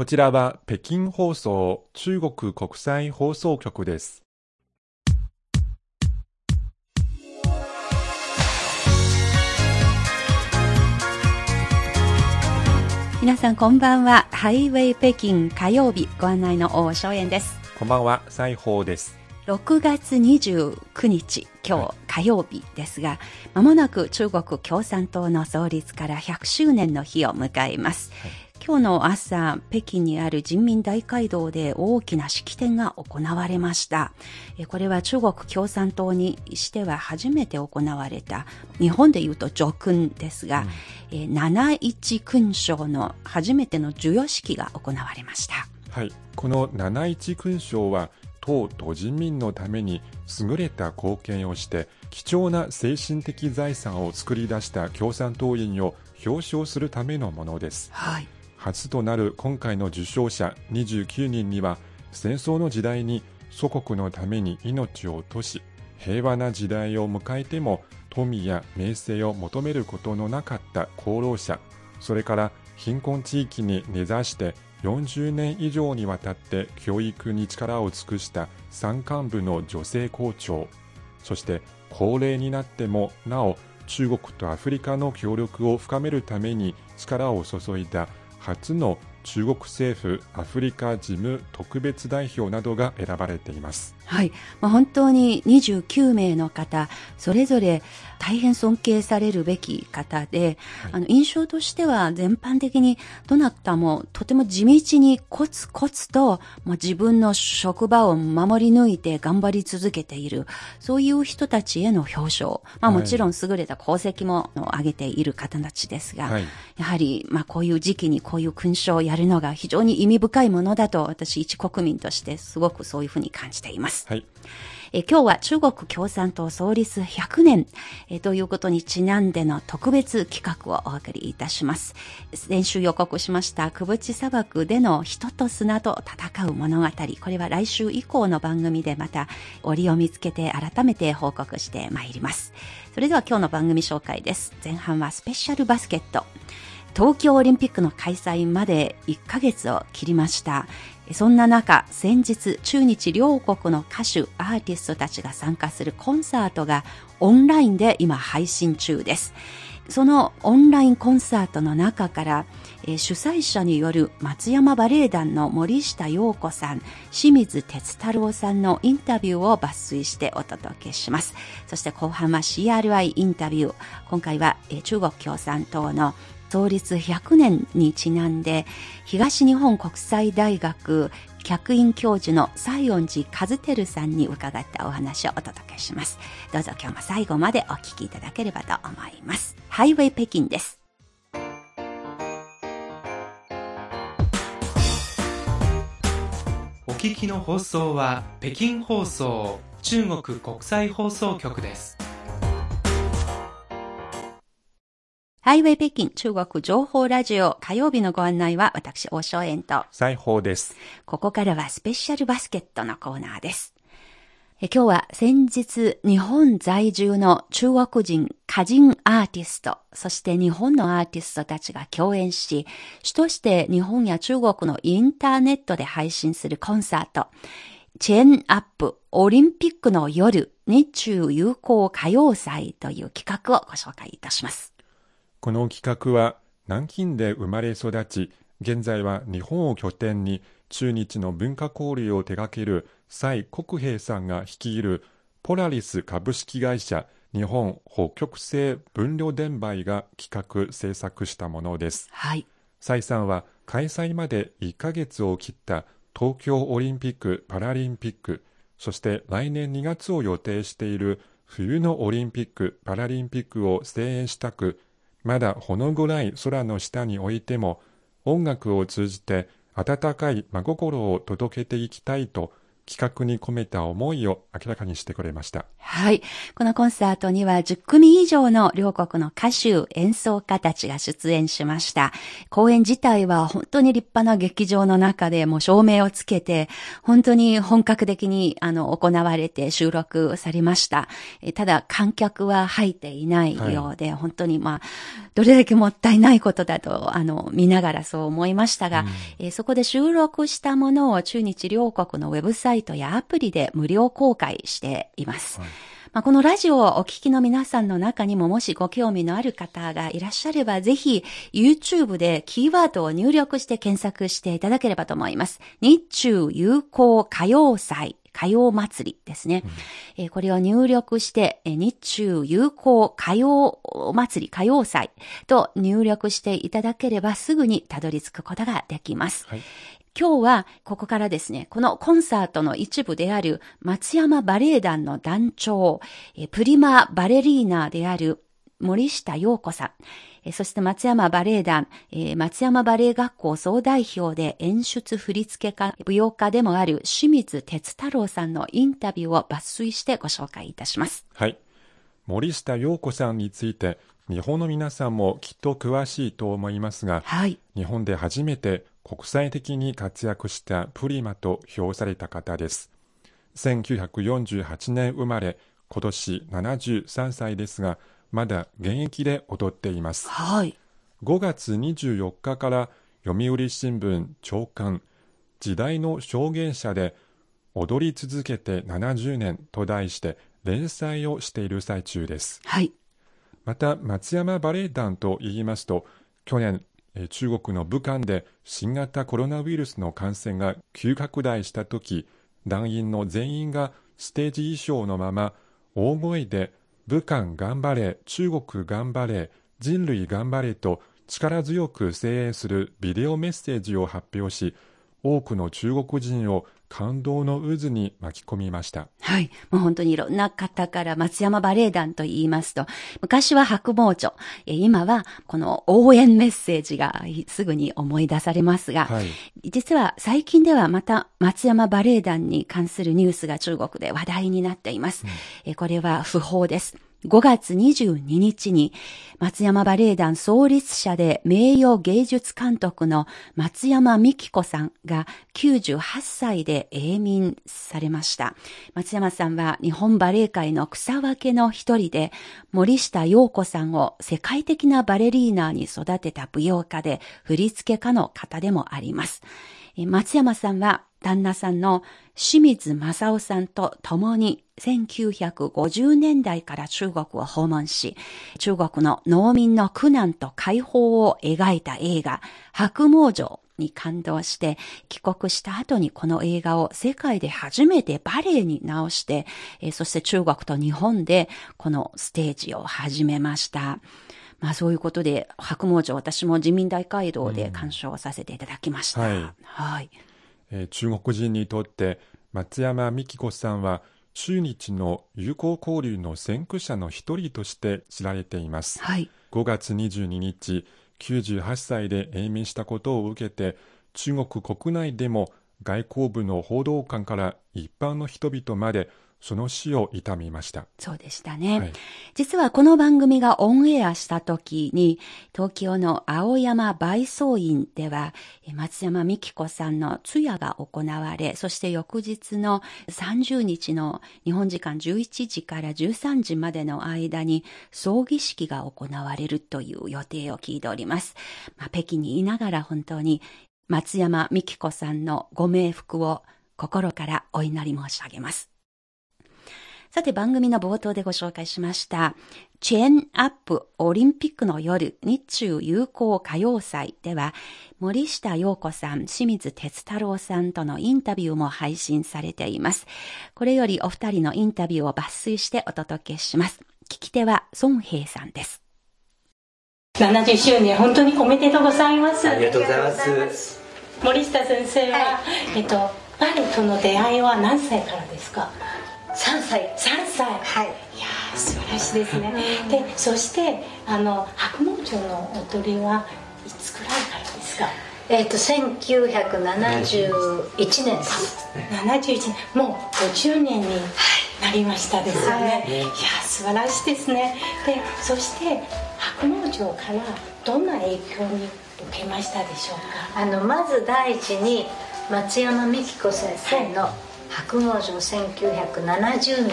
こちらは北京放送中国国際放送局です。皆さんこんばんは。ハイウェイ北京火曜日ご案内の大正円です。こんばんは、西宝です。6月29日、今日火曜日ですが、まもなく中国共産党の創立から100周年の日を迎えます。はい今日の朝、北京にある人民大会堂で大きな式典が行われました。これは中国共産党にしては初めて行われた、日本で言うと叙勲ですが、うん、七一勲章の初めての授与式が行われました。はい、この七一勲章は党と人民のために優れた貢献をして貴重な精神的財産を作り出した共産党員を表彰するためのものです。はい初となる今回の受賞者29人には戦争の時代に祖国のために命を落とし平和な時代を迎えても富や名声を求めることのなかった功労者それから貧困地域に根ざして40年以上にわたって教育に力を尽くした山間部の女性校長そして高齢になってもなお中国とアフリカの協力を深めるために力を注いだ初の中国政府アフリカ事務特別代表などが選ばれています。はい、まあ、本当に29名の方それぞれ大変尊敬されるべき方で、はい、あの印象としては全般的にどなたもとても地道にコツコツと、まあ、自分の職場を守り抜いて頑張り続けているそういう人たちへの表彰、まあ、もちろん優れた功績も上げている方たちですが、はい、やはり、まあ、こういう時期にこういう勲章をやるのが非常に意味深いものだと私一国民としてすごくそういうふうに感じています。はい。え今日は中国共産党創立100年えということにちなんでの特別企画をお送りいたします。先週予告しました久淵砂漠での人と砂と戦う物語。これは来週以降の番組でまた折を見つけて改めて報告してまいります。それでは今日の番組紹介です。前半はスペシャルバスケット。東京オリンピックの開催まで1ヶ月を切りました。そんな中、先日、中日両国の歌手、アーティストたちが参加するコンサートがオンラインで今配信中です。そのオンラインコンサートの中から、えー、主催者による松山バレエ団の森下陽子さん、清水哲太郎さんのインタビューを抜粋してお届けします。そして後半は CRI インタビュー。今回は、えー、中国共産党の創立100年にちなんで、東日本国際大学客員教授の西園寺和照さんに伺ったお話をお届けします。どうぞ今日も最後までお聞きいただければと思います。ハイウェイ北京です。お聞きの放送は北京放送中国国際放送局です。ハイウェイ北京中国情報ラジオ火曜日のご案内は私、大正円と。西宝です。ここからはスペシャルバスケットのコーナーです。え今日は先日日本在住の中国人歌人アーティスト、そして日本のアーティストたちが共演し、主として日本や中国のインターネットで配信するコンサート、チェーンアップオリンピックの夜日中友好歌謡祭という企画をご紹介いたします。この企画は南京で生まれ育ち、現在は日本を拠点に中日の文化交流を手掛ける蔡国平さんが率いるポラリス株式会社日本北極星分量伝売が企画制作したものです。はい。蔡さんは開催まで1ヶ月を切った東京オリンピック・パラリンピック、そして来年2月を予定している冬のオリンピック・パラリンピックを声援したくまだほの暗い空の下に置いても音楽を通じて温かい真心を届けていきたいと企画に込めた思いを明らかにしてくれました。はい。このコンサートには10組以上の両国の歌手、演奏家たちが出演しました。公演自体は本当に立派な劇場の中でもう照明をつけて、本当に本格的にあの行われて収録されました。えただ観客は入っていないようで、本当にまあ、どれだけもったいないことだと、あの、見ながらそう思いましたが、えーそこで収録したものを中日両国のウェブサイトやアプリで無料公開しています。まあ、このラジオをお聞きの皆さんの中にももしご興味のある方がいらっしゃれば、ぜひ YouTube でキーワードを入力して検索していただければと思います。日中友好歌謡祭。歌謡祭りですね。えーこれを入力して、えー日中友好歌謡祭り、歌謡祭と入力していただければすぐにたどり着くことができます。はい。今日はここからですね、このコンサートの一部である松山バレエ団の団長、プリマバレリーナである森下陽子さん、そして松山バレエ団、松山バレエ学校総代表で演出振付家、舞踊家でもある清水哲太郎さんのインタビューを抜粋してご紹介いたします。はい。森下陽子さんについて、日本の皆さんもきっと詳しいと思いますが、はい。日本で初めて国際的に活躍したプリマと評された方です。1948年生まれ、今年73歳ですが、まだ現役で踊っています。はい。5月24日から読売新聞長官時代の証言者で踊り続けて70年と題して連載をしている最中です。はい。また松山バレエ団と言いますと去年中国の武漢で新型コロナウイルスの感染が急拡大した時団員の全員がステージ衣装のまま大声で「武漢頑張れ中国頑張れ人類頑張れ」と力強く声援するビデオメッセージを発表し多くの中国人を感動の渦に巻き込みました。はい。もう本当にいろんな方から松山バレエ団と言いますと、昔は白毛町、え今はこの応援メッセージがすぐに思い出されますが、はい実は最近ではまた松山バレエ団に関するニュースが中国で話題になっています。えこれは不法です。5月22日に松山バレエ団創立者で名誉芸術監督の松山美希子さんが98歳で永眠されました。松山さんは日本バレエ界の草分けの一人で森下陽子さんを世界的なバレリーナーに育てた舞踊家で振付家の方でもあります。松山さんは旦那さんの清水正夫さんと共に1950年代から中国を訪問し、中国の農民の苦難と解放を描いた映画、白毛城に感動して、帰国した後にこの映画を世界で初めてバレエに直して、えーそして中国と日本でこのステージを始めました。まあそういうことで、白毛城私も人民大会堂で鑑賞させていただきました。はいはい。えー中国人にとって松山美希子さんは中日の友好交流の先駆者の一人として知られています。はい。5月22日、98歳で永眠したことを受けて、中国国内でも外交部の報道官から一般の人々までその死を悼みました。そうでしたね。はい実はこの番組がオンエアした時に、東京の青山倍草院では、え松山美希子さんの通夜が行われ、そして翌日の30日の日本時間11時から13時までの間に葬儀式が行われるという予定を聞いております。まあ、北京にいながら本当に松山美希子さんのご冥福を心からお祈り申し上げます。さて番組の冒頭でご紹介しました、チェーンアップオリンピックの夜日中友好歌謡祭では、森下陽子さん、清水哲太郎さんとのインタビューも配信されています。これよりお二人のインタビューを抜粋してお届けします。聞き手は孫平さんです。70周年本当におめでとうございますありがとうございます。森下先生は、えっとバレエとの出会いは何歳からですか？3歳3歳。はい。いやー素晴らしいですね。でそしてあの白毛町の踊りはいつくらいからですか？えっ、と1971年です。71年。もう50年になりましたですよね、はい。い、や素晴らしいですね。でそして白農場からどんな影響に受けましたでしょうか？あのまず第一に松山美紀子先生の白農場1970年に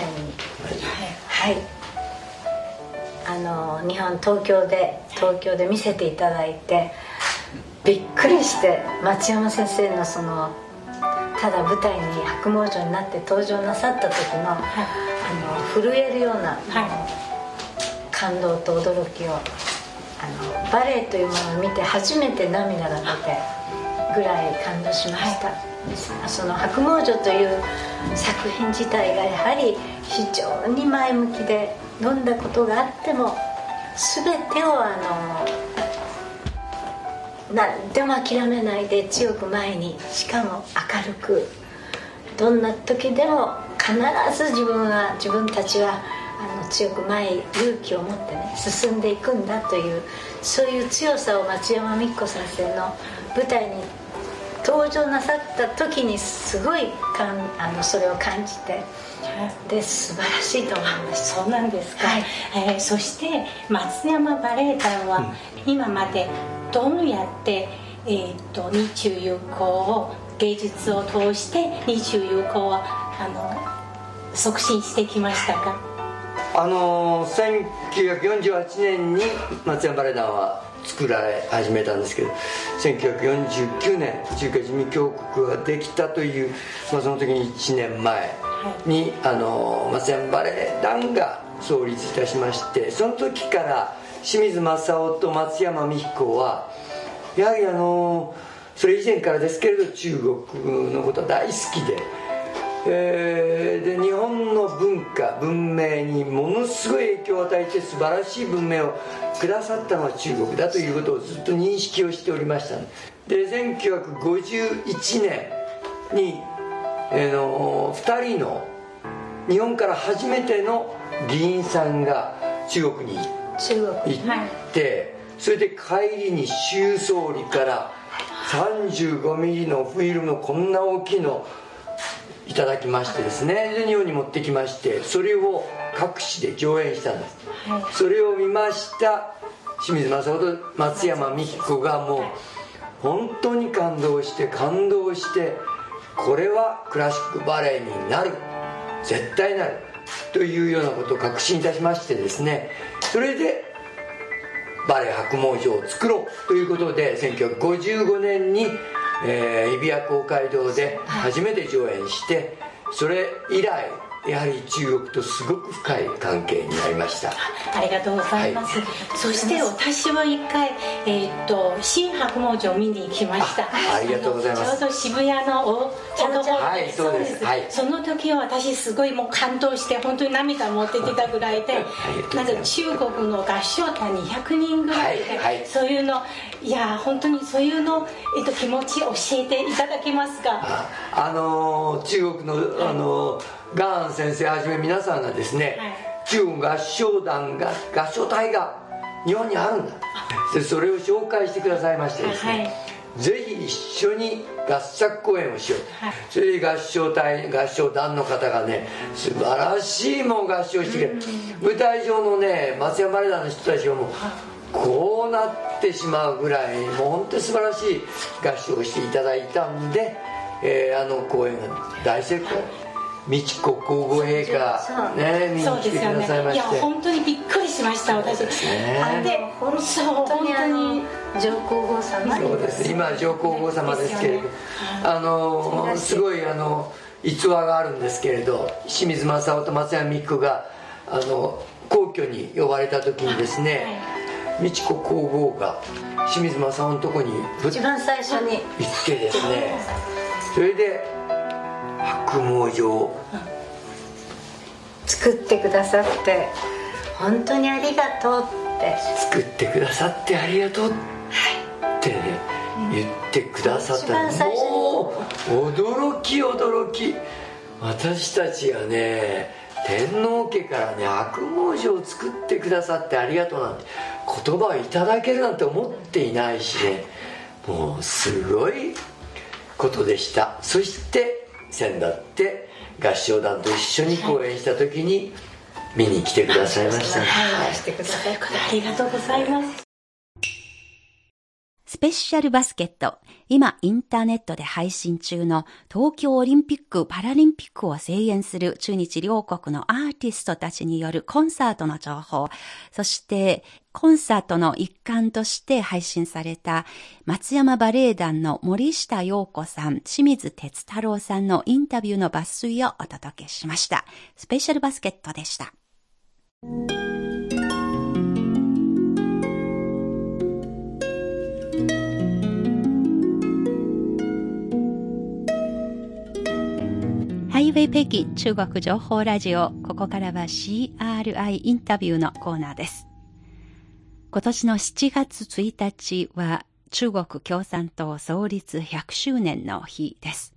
はい。あの日本東京で東京で見せていただいてびっくりして松山先生のそのただ舞台に白毛城になって登場なさった時の,、あの震えるような、は感動と驚きをあのバレエというものを見て初めて涙が出てぐらい感動しました、その「白毛女」という作品自体がやはり非常に前向きでどんなことがあっても全てをあの何でも諦めない。で強く前にしかも明るくどんな時でも必ず自分は自分たちはあの強く前勇気を持ってね進んでい。くんだとい。うそうい。う強さを松山美紀子先生の舞台に登場なさった時にすごいかんあのそれを感じてで素晴らしいと思いましそうなんですか、はい。えーそして松山バレエ団は今までどうやって、えー、と日中友好を芸術を通して日中友好をあの促進してきましたか？あのー1948年に松山バレエ団は作られ始めたんですけど1949年中華人民共和国ができたという、まあ、その時に1年前に、あのー松山バレエ団が創立いたしましてその時から清水正夫と松山美彦はやはりあのーそれ以前からですけれど中国のことは大好きでえーで日本の文明にものすごい影響を与えて素晴らしい文明をくださったのは中国だということをずっと認識をしておりました。で1951年に、えーの2人の日本から初めての議員さんが中国に行って、それで帰りに周総理から35ミリのフィルムのこんな大きいのいただきましてですねで日本に持ってきましてそれを各地で上演したんです、それを見ました清水正夫と松山美紀子がもう本当に感動して感動してこれはクラシックバレエになる絶対なるというようなことを確信いたしましてですねそれでバレエ白毛城を作ろうということで1955年に、えー日比谷公会堂で初めて上演してそれ以来やはり中国とすごく深い関係になりました。ありがとうございます、そして私は一回、えー、と新白毛城を見に行きました。あありがとうございます。ちょうど渋谷のお茶の方はいそうです。はい。その時は私すごいもう感動して本当に涙持ってきたぐらいでないんか中国の合唱団200人ぐらいで、はいはい。そういうのいや本当にそういうの、えっと気持ち教えていただけますか？ああのー中国の、あのーガーン先生はじめ皆さんがですね、中国合唱団が合唱隊が日本にあるんだ。でそれを紹介してくださいましてですね、ぜひ一緒に合作公演をしよう、それで合唱隊合唱団の方がね素晴らしいもん合唱してくれる、舞台上のね松山バレエ団の人たちはもうこうなってしまうぐらいもう本当に素晴らしい合唱をしていただいたんで、えーあの公演が大成功美智子皇后陛下ね見にそう来てくださいまして。本当にびっくりしました私。そうですね。あでそう本当にあの本上皇后様。そうです。今上皇后様ですけれど、ね。あのすごいあの逸話があるんですけれど清水正夫と松山美紀子があの皇居に呼ばれた時にですね、美智子皇后が清水正夫のとこに一番最初に。行ってですね。それで白毛城を作ってくださって本当にありがとうって。作ってくださってありがとうってね、言ってくださったもう驚き驚き。私たちがね天皇家からね白毛城を作ってくださってありがとうなんて言葉をいただけるなんて思っていないしねもうすごいことでした。そして先だって合唱団と一緒に公演した時に見に来てくださいました、はい、してください。ありがとうございますスペシャルバスケット。今、インターネットで配信中の東京オリンピック・パラリンピックを声援する中日両国のアーティストたちによるコンサートの情報、そしてコンサートの一環として配信された松山バレエ団の森下陽子さん、清水哲太郎さんのインタビューの抜粋をお届けしました。スペシャルバスケットでした。ェ北京中国情報ラジオ。ここからは CRI インタビューのコーナーです。今年の7月1日は中国共産党創立100周年の日です。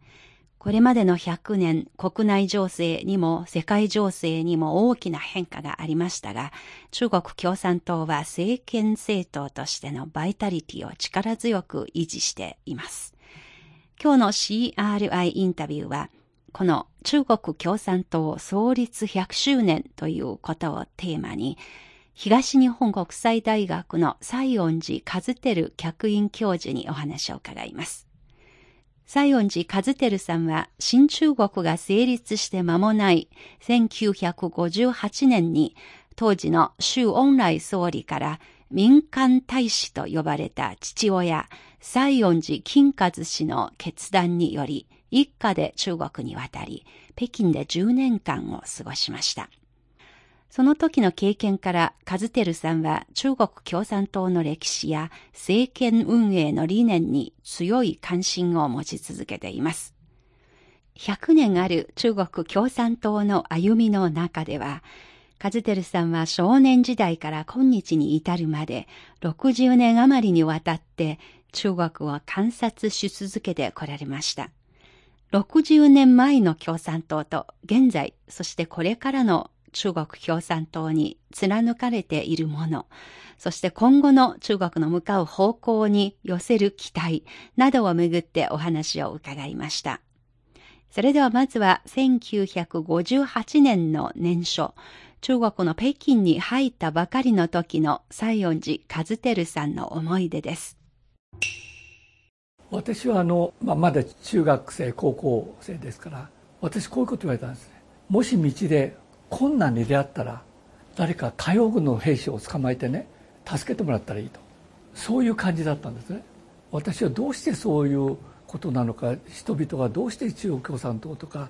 これまでの100年、国内情勢にも世界情勢にも大きな変化がありましたが、中国共産党は政権政党としてのバイタリティを力強く維持しています。今日の CRI インタビューは、この中国共産党創立100周年ということをテーマに、東日本国際大学の西園寺和照客員教授にお話を伺います。西園寺和照さんは新中国が成立して間もない1958年に当時の周恩来総理から民間大使と呼ばれた父親、西園寺金和氏の決断により、一家で中国に渡り、北京で10年間を過ごしました。その時の経験から、カズテルさんは中国共産党の歴史や政権運営の理念に強い関心を持ち続けています。100年ある中国共産党の歩みの中では、カズテルさんは少年時代から今日に至るまで60年余りにわたって中国を観察し続けてこられました。60年前の共産党と現在、そしてこれからの中国共産党に貫かれているもの、そして今後の中国の向かう方向に寄せる期待などをめぐってお話を伺いました。それではまずは1958年の年初、中国の北京に入ったばかりの時の西園寺和照さんの思い出です。私はあの、まあ、まだ中学生高校生ですから私こういうこと言われたんですね。もし道で困難に出会ったら誰か海洋軍の兵士を捕まえてね助けてもらったらいいと。そういう感じだったんですね。私はどうしてそういうことなのか人々がどうして中国共産党とか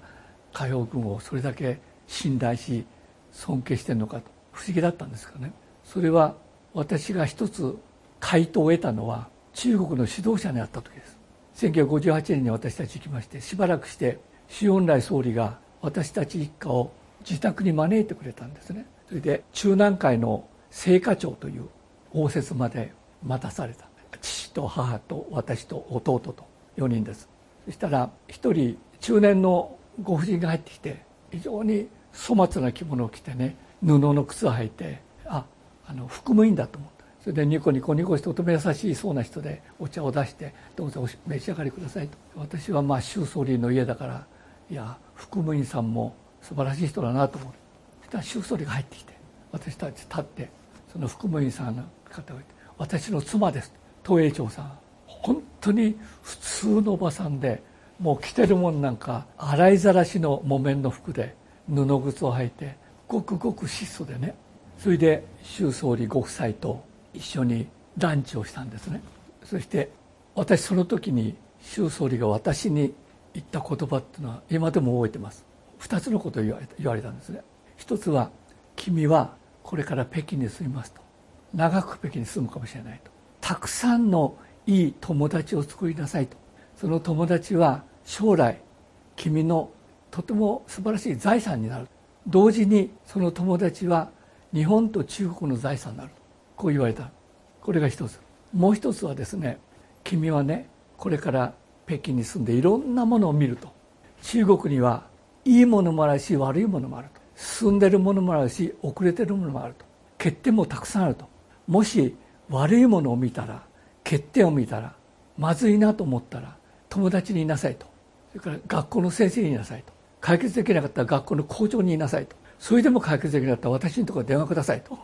海洋軍をそれだけ信頼し尊敬してるのかと不思議だったんですかね。それは私が一つ回答を得たのは中国の指導者に会った時です。1958年に私たち行きましてしばらくして周恩来総理が私たち一家を自宅に招いてくれたんですね。それで中南海の青果町という応接まで待たされた。父と母と私と弟と4人です。そしたら1人中年のご婦人が入ってきて非常に粗末な着物を着てね布の靴を履いてああの服務員だと思ったそれでニコニコニコしてとても優しいそうな人でお茶を出して「どうぞお召し上がりください」と。私はまあ周総理の家だからいや副務員さんも素晴らしい人だなと思ってそしたら周総理が入ってきて私たち立ってその副務員さんの方を言って「私の妻です」東栄町さん。本当に普通のおばさんでもう着てるもんなんか洗いざらしの木綿の服で布靴を履いてごくごく質素でね。それで周総理ご夫妻と一緒にランチをしたんですね。そして私その時に周総理が私に言った言葉っていうのは今でも覚えてます。2つのことを言われ言われたんですね。一つは君はこれから北京に住みますと。長く北京に住むかもしれないと。たくさんのいい友達を作りなさいと。その友達は将来君のとても素晴らしい財産になる。同時にその友達は日本と中国の財産になる。こう言われた。これが一つ。もう一つはですね君はねこれから北京に住んでいろんなものを見ると。中国にはいいものもあるし悪いものもあると。進んでるものもあるし遅れてるものもあると。欠点もたくさんあると。もし悪いものを見たら欠点を見たらまずいなと思ったら友達にいなさいと。それから学校の先生にいなさいと。解決できなかったら学校の校長にいなさいと。それでも解決できなかったら私のところ電話くださいと。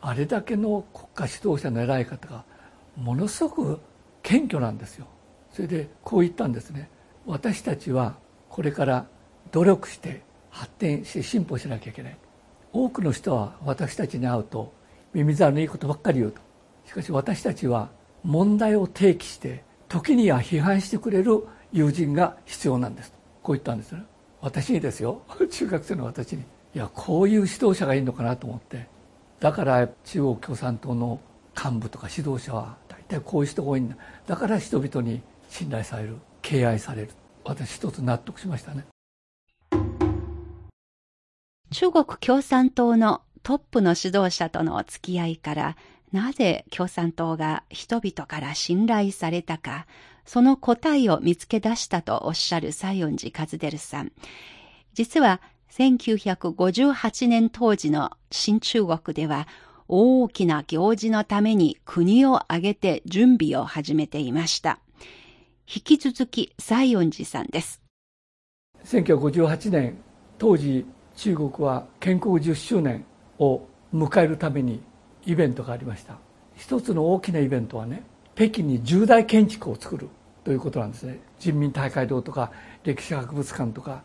あれだけの国家指導者の偉い方がものすごく謙虚なんですよ。それでこう言ったんですね。私たちはこれから努力して発展して進歩しなきゃいけない。多くの人は私たちに会うと耳障りのいいことばっかり言うと。しかし私たちは問題を提起して時には批判してくれる友人が必要なんです。こう言ったんですね。私にですよ。中学生の私に。いやこういう指導者がいいのかなと思って。だから中国共産党の幹部とか指導者は大体こういう人が多いんだ。だから人々に信頼される敬愛される。私一つ納得しましたね。中国共産党のトップの指導者との付き合いからなぜ共産党が人々から信頼されたか、その答えを見つけ出したとおっしゃる西園寺和輝さん。実は1958年当時の新中国では大きな行事のために国を挙げて準備を始めていました。引き続き西園寺さんです。1958年、当時中国は建国10周年を迎えるためにイベントがありました一つの大きなイベントはね北京に重大建築を作るということなんですね人民大会堂とか歴史博物館とか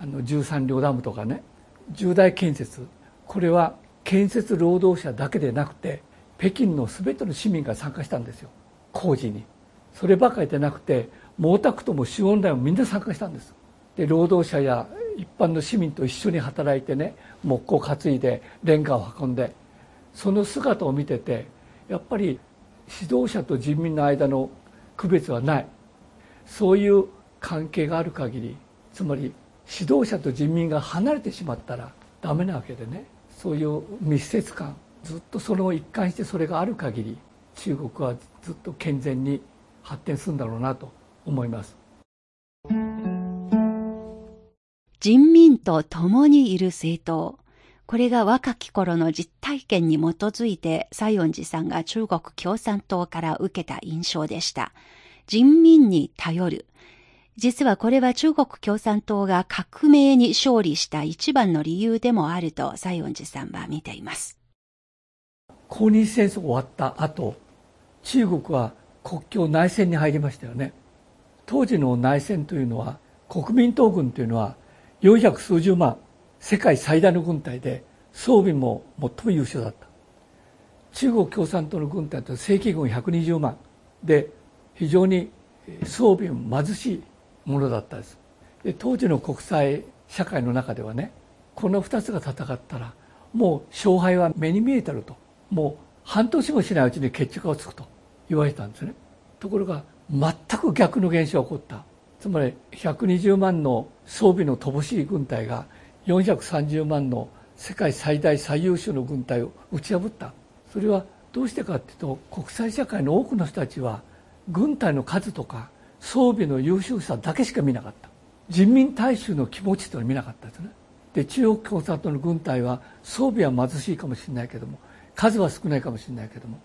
あの13両ダムとかね重大建設。これは建設労働者だけでなくて北京の全ての市民が参加したんですよ。工事に。そればかりでなくて毛沢東も周恩来もみんな参加したんです。で労働者や一般の市民と一緒に働いてね木工担いでレンガを運んでその姿を見ててやっぱり指導者と人民の間の区別はない。そういう関係がある限りつまり指導者と人民が離れてしまったらダメなわけでねそういう密接感ずっとその一貫してそれがある限り中国はずっと健全に発展するんだろうなと思います。人民と共にいる政党。これが若き頃の実体験に基づいて西園寺さんが中国共産党から受けた印象でした。人民に頼る。実はこれは中国共産党が革命に勝利した一番の理由でもあると西園寺さんは見ています。抗日戦争終わった後、中国は国境内戦に入りましたよね。当時の内戦というのは国民党軍というのは400数十万世界最大の軍隊で装備も最も優秀だった中国共産党の軍隊と正規軍120万で非常に装備も貧しいものだったです。で当時の国際社会の中ではねこの2つが戦ったらもう勝敗は目に見えてると。もう半年もしないうちに決着がつくと言われたんですね。ところが全く逆の現象が起こった。つまり120万の装備の乏しい軍隊が430万の世界最大最優秀の軍隊を打ち破った。それはどうしてかっていうと国際社会の多くの人たちは軍隊の数とか装備の優秀さだけしか見なかった。人民大衆の気持ちというのを見なかったですね。で中国共産党の軍隊は装備は貧しいかもしれないけども数は少ないかもしれないけども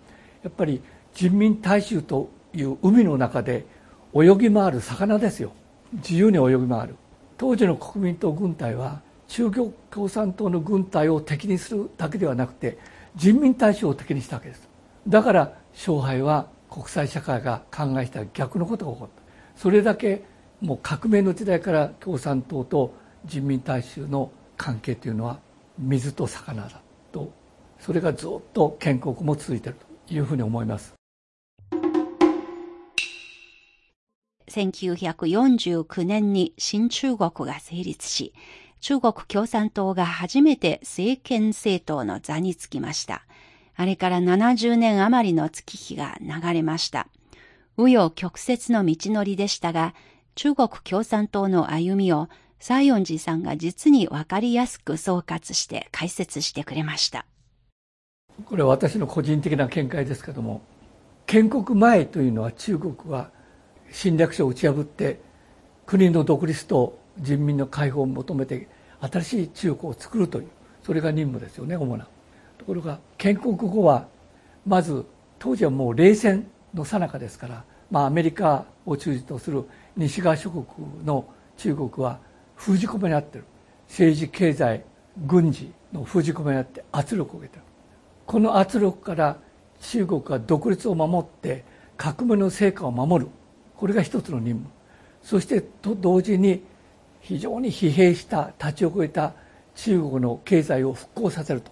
やっぱり人民大衆という海の中で泳ぎ回る魚ですよ。自由に泳ぎ回る。当時の国民党軍隊は中国共産党の軍隊を敵にするだけではなくて人民大衆を敵にしたわけです。だから勝敗は国際社会が考えた逆のことが起こった。それだけもう革命の時代から共産党と人民大衆の関係というのは水と魚だとそれがずっと建国も続いているというふうに思います1949年に新中国が成立し、中国共産党が初めて政権政党の座につきました。あれから70年余りの月日が流れました。紆余曲折の道のりでしたが、中国共産党の歩みを西園寺さんが実にわかりやすく総括して解説してくれました。これは私の個人的な見解ですけども、建国前というのは中国は侵略者を打ち破って国の独立と人民の解放を求めて新しい中国を作るというそれが任務ですよね主なところが建国後はまず当時はもう冷戦の最中ですからまあ、アメリカを中心とする西側諸国の中国は封じ込めにあってる。政治経済軍事の封じ込めにあって圧力を受けてる。この圧力から中国が独立を守って革命の成果を守る。これが一つの任務。そしてと同時に非常に疲弊した立ち遅れた中国の経済を復興させると。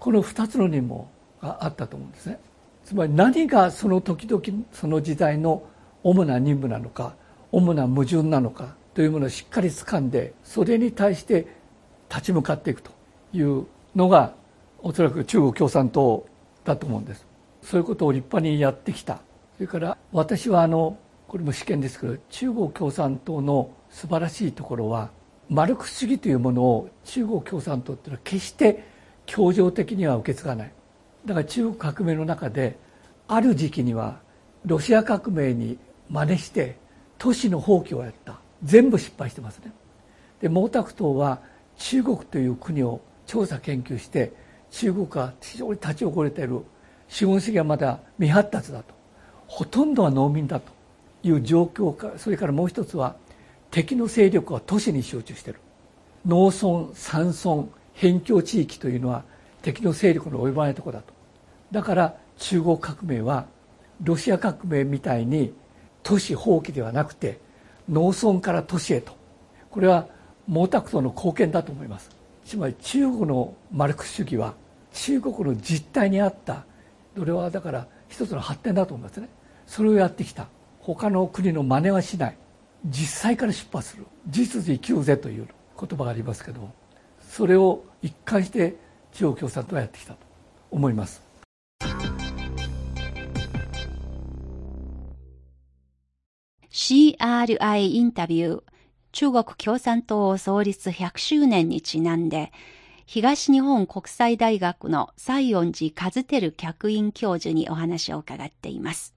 この2つの任務があったと思うんですね。つまり何がその時々その時代の主な任務なのか主な矛盾なのかというものをしっかり掴んでそれに対して立ち向かっていくというのがおそらく中国共産党だと思うんです。そういうことを立派にやってきた。それから私はあのこれも試験ですけど中国共産党の素晴らしいところはマルクス主義というものを中国共産党っていうのは決して協情的には受け継がない。だから中国革命の中である時期にはロシア革命に真似して都市の放棄をやった。全部失敗してますね。で毛沢東は中国という国を調査研究して中国が非常に立ち遅れている。資本主義はまだ未発達だと。ほとんどは農民だという状況かそれからもう一つは敵の勢力は都市に集中している。農村山村辺境地域というのは敵の勢力の及ばないとこだと。だから中国革命はロシア革命みたいに都市放棄ではなくて農村から都市へと。これは毛沢東の貢献だと思います。つまり中国のマルクス主義は中国の実態にあった。それはだから一つの発展だと思いますね。それをやってきた。他の国の真似はしない。実際から出発する。実需生きようぜという言葉がありますけどそれを一貫して中国共産党はやってきたと思います CRI インタビュー中国共産党創立100周年にちなんで東日本国際大学の西園寺和照客員教授にお話を伺っています。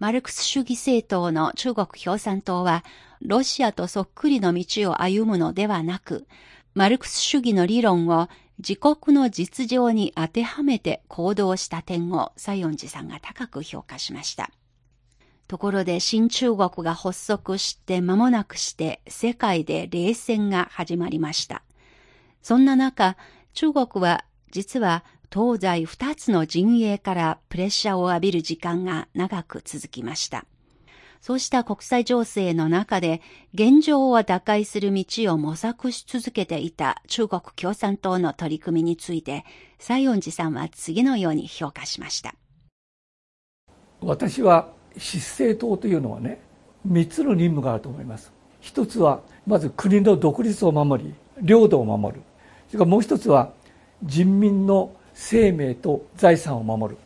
マルクス主義政党の中国共産党は、ロシアとそっくりの道を歩むのではなく、マルクス主義の理論を自国の実情に当てはめて行動した点を西園寺さんが高く評価しました。ところで新中国が発足して間もなくして世界で冷戦が始まりました。そんな中、中国は実は東西二つの陣営からプレッシャーを浴びる時間が長く続きました。そうした国際情勢の中で現状を打開する道を模索し続けていた中国共産党の取り組みについて、西園寺さんは次のように評価しました。私は失政党というのはね、三つの任務があると思います。一つは、まず国の独立を守り、領土を守る。それからもう一つは人民の生命と財産を守る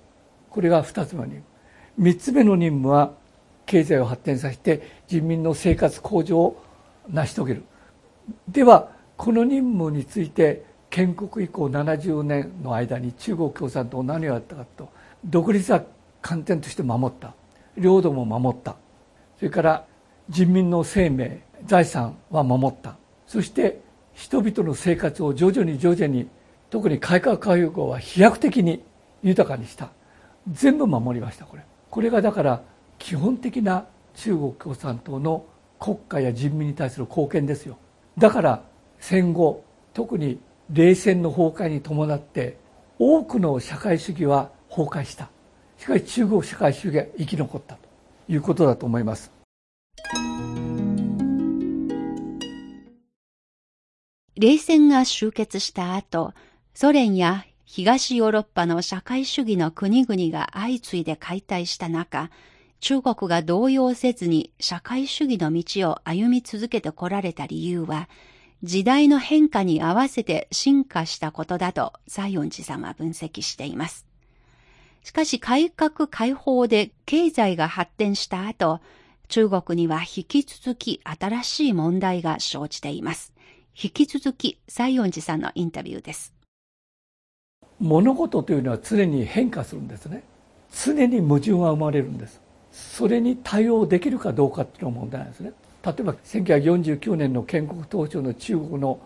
これが2つの任務3つ目の任務は経済を発展させて人民の生活向上を成し遂げる。ではこの任務について建国以降70年の間に中国共産党何をやったかと独立は観点として守った。領土も守った。それから人民の生命財産は守った。そして人々の生活を徐々に徐々に特に改革開放は飛躍的に豊かにした。全部守りましたこれ。これがだから基本的な中国共産党の国家や人民に対する貢献ですよ。だから戦後特に冷戦の崩壊に伴って多くの社会主義は崩壊した。しかし中国社会主義が生き残ったということだと思います。冷戦が終結した後、ソ連や東ヨーロッパの社会主義の国々が相次いで解体した中、中国が動揺せずに社会主義の道を歩み続けてこられた理由は、時代の変化に合わせて進化したことだと西園寺さんは分析しています。しかし改革開放で経済が発展した後、中国には引き続き新しい問題が生じています。引き続き西園寺さんのインタビューです物事というのは常に変化するんですね常に矛盾が生まれるんですそれに対応できるかどうかっていうのが問題なんですね。例えば1949年の建国当初の中国の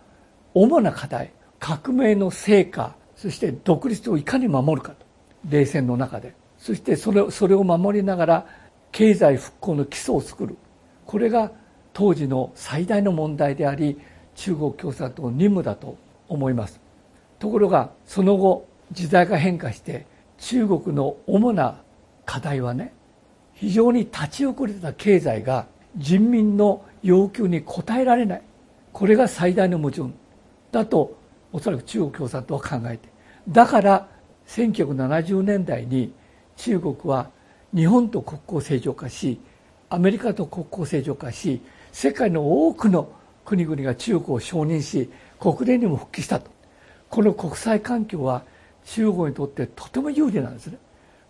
主な課題革命の成果そして独立をいかに守るかと。冷戦の中で。そしてそれそれを守りながら経済復興の基礎を作る。これが当時の最大の問題であり中国共産党の任務だと思います。ところがその後時代が変化して中国の主な課題はね非常に立ち遅れた経済が人民の要求に応えられない。これが最大の矛盾。だとおそらく中国共産党は考えて。だから1970年代に中国は日本と国交正常化しアメリカと国交正常化し世界の多くの国々が中国を承認し国連にも復帰したと。この国際環境は中国にとってとても有利なんですね。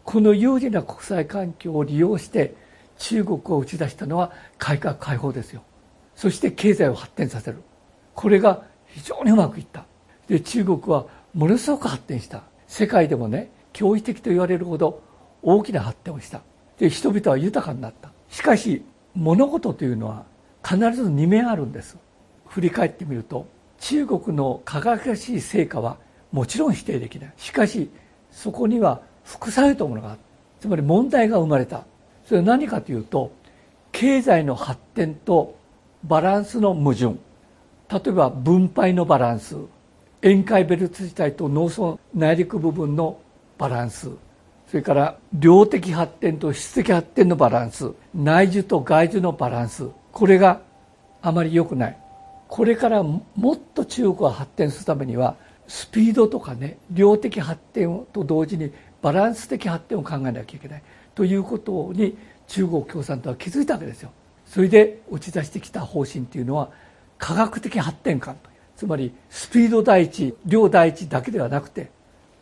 この有利な国際環境を利用して中国を打ち出したのは改革開放ですよ。そして経済を発展させる。これが非常にうまくいった。で中国はものすごく発展した。世界でもね驚異的と言われるほど大きな発展をした。で人々は豊かになった。しかし物事というのは必ず2面あるんです。振り返ってみると中国の輝かしい成果はもちろん否定できない。しかしそこには副作用というものがつまり問題が生まれた。それは何かというと経済の発展とバランスの矛盾。例えば分配のバランス。沿海ベルト自体と農村内陸部分のバランス。それから量的発展と質的発展のバランス。内需と外需のバランス。これがあまり良くない。これからもっと中国が発展するためにはスピードとかね量的発展と同時にバランス的発展を考えなきゃいけないということに中国共産党は気づいたわけですよ。それで打ち出してきた方針というのは科学的発展観というつまりスピード第一量第一だけではなくて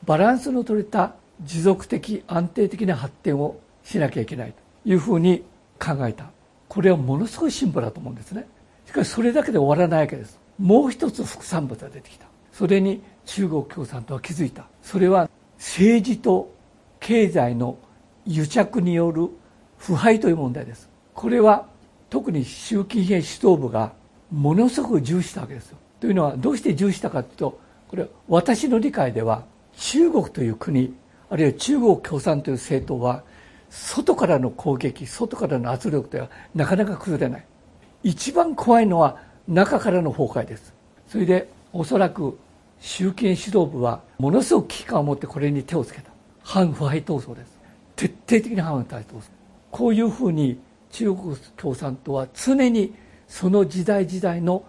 バランスの取れた持続的安定的な発展をしなきゃいけないというふうに考えた。これはものすごい進歩だと思うんですね。しかしそれだけで終わらないわけです。もう一つ副産物が出てきた。それに中国共産党は気づいた。それは政治と経済の癒着による腐敗という問題です。これは特に習近平指導部がものすごく重視したわけですよ。というのはどうして重視したかというとこれ私の理解では中国という国あるいは中国共産という政党は外からの攻撃外からの圧力ではなかなか崩れない。一番怖いのは中からの崩壊です。それでおそらく習近指導部はものすごく危機感を持ってこれに手をつけた。反腐敗闘争です。徹底的に反腐敗闘争。こういうふうに中国共産党は常にその時代時代の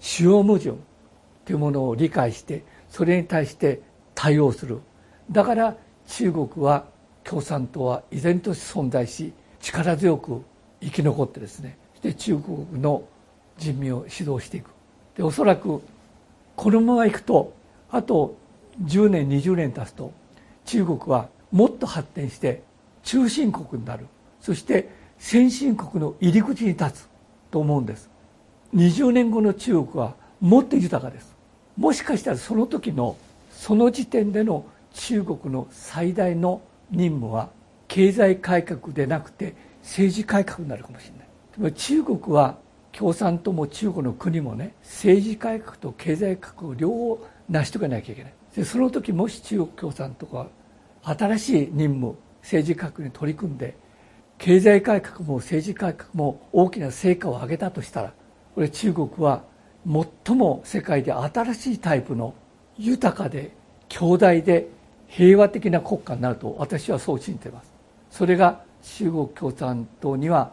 主要矛盾というものを理解してそれに対して対応する。だから中国は共産党は依然として存在し力強く生き残ってですね。で中国の人民を指導していく。でおそらくこのままいくとあと10年20年経つと中国はもっと発展して中心国になる。そして先進国の入り口に立つと思うんです。20年後の中国はもっと豊かです。もしかしたらその時のその時点での中国の最大の任務は経済改革でなくて政治改革になるかもしれない。中国は共産党も中国の国もね政治改革と経済改革を両方成し遂げなきゃいけない。でその時もし中国共産党が新しい任務政治改革に取り組んで経済改革も政治改革も大きな成果を上げたとしたらこれ中国は最も世界で新しいタイプの豊かで強大で平和的な国家になると私はそう信じています。それが中国共産党には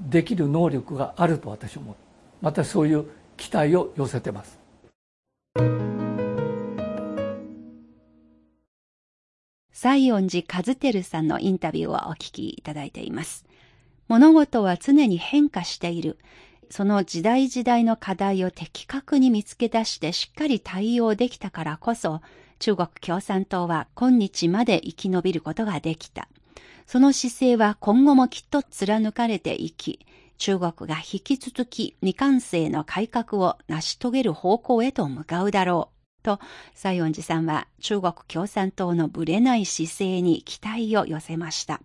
できる能力があると私は思う。またそういう期待を寄せてます。西園寺和輝さんのインタビューをお聞きいただいています。物事は常に変化している。その時代時代の課題を的確に見つけ出してしっかり対応できたからこそ中国共産党は今日まで生き延びることができた。その姿勢は今後もきっと貫かれていき、中国が引き続き未完成の改革を成し遂げる方向へと向かうだろう。と、西園寺さんは中国共産党のぶれない姿勢に期待を寄せました。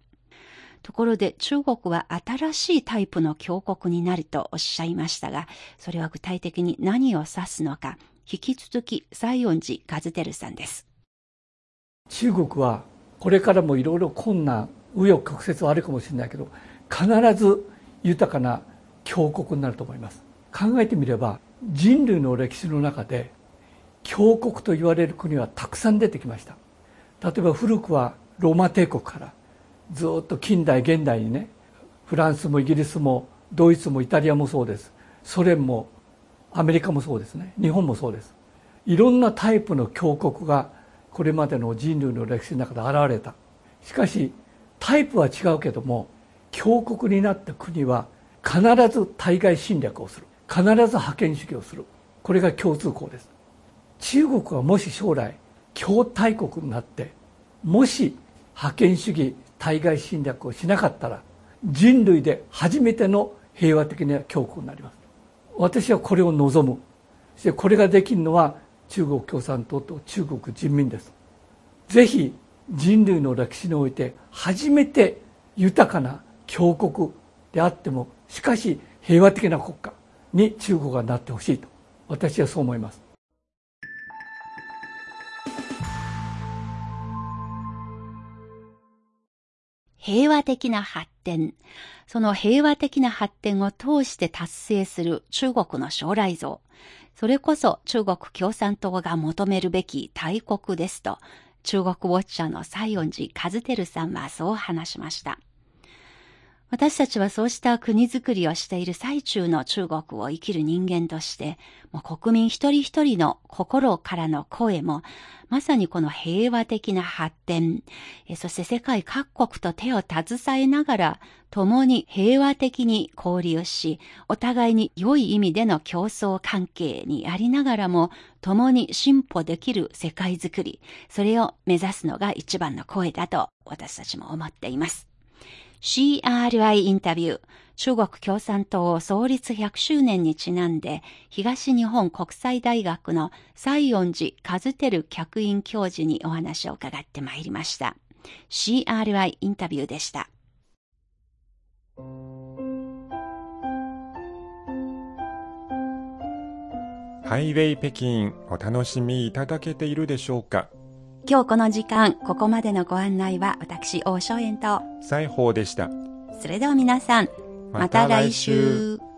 ところで中国は新しいタイプの強国になるとおっしゃいましたが、それは具体的に何を指すのか、引き続き西園寺和輝さんです。中国はこれからもいろいろ困難、紆余曲折はあるかもしれないけど、必ず豊かな強国になると思います。考えてみれば人類の歴史の中で強国と言われる国はたくさん出てきました。例えば古くはローマ帝国からずっと近代現代にねフランスもイギリスもドイツもイタリアもそうです。ソ連もアメリカもそうですね。日本もそうです。いろんなタイプの強国がこれまでの人類の歴史の中で現れた。しかしタイプは違うけども強国になった国は必ず対外侵略をする。必ず覇権主義をする。これが共通項です。中国はもし将来強大国になってもし覇権主義対外侵略をしなかったら人類で初めての平和的な強国になります。私はこれを望む。そしてこれができるのは中国共産党と中国人民ですぜひ人類の歴史において初めて豊かな強国であってもしかし平和的な国家に中国がなってほしいと私はそう思います平和的な発展。その平和的な発展を通して達成する中国の将来像。それこそ中国共産党が求めるべき大国ですと、中国ウォッチャーの西園寺和輝さんはそう話しました。私たちはそうした国づくりをしている最中の中国を生きる人間として、もう国民一人一人の心からの声も、まさにこの平和的な発展、そして世界各国と手を携えながら、共に平和的に交流し、お互いに良い意味での競争関係にありながらも、共に進歩できる世界づくり、それを目指すのが一番の声だと私たちも思っています。CRI インタビュー、中国共産党創立100周年にちなんで、東日本国際大学の西園寺和照客員教授にお話を伺ってまいりました。CRI インタビューでした。ハイウェイ北京お楽しみいただけているでしょうか？今日この時間、ここまでのご案内は私、大正円と、西宝でした。それでは皆さん、また来週。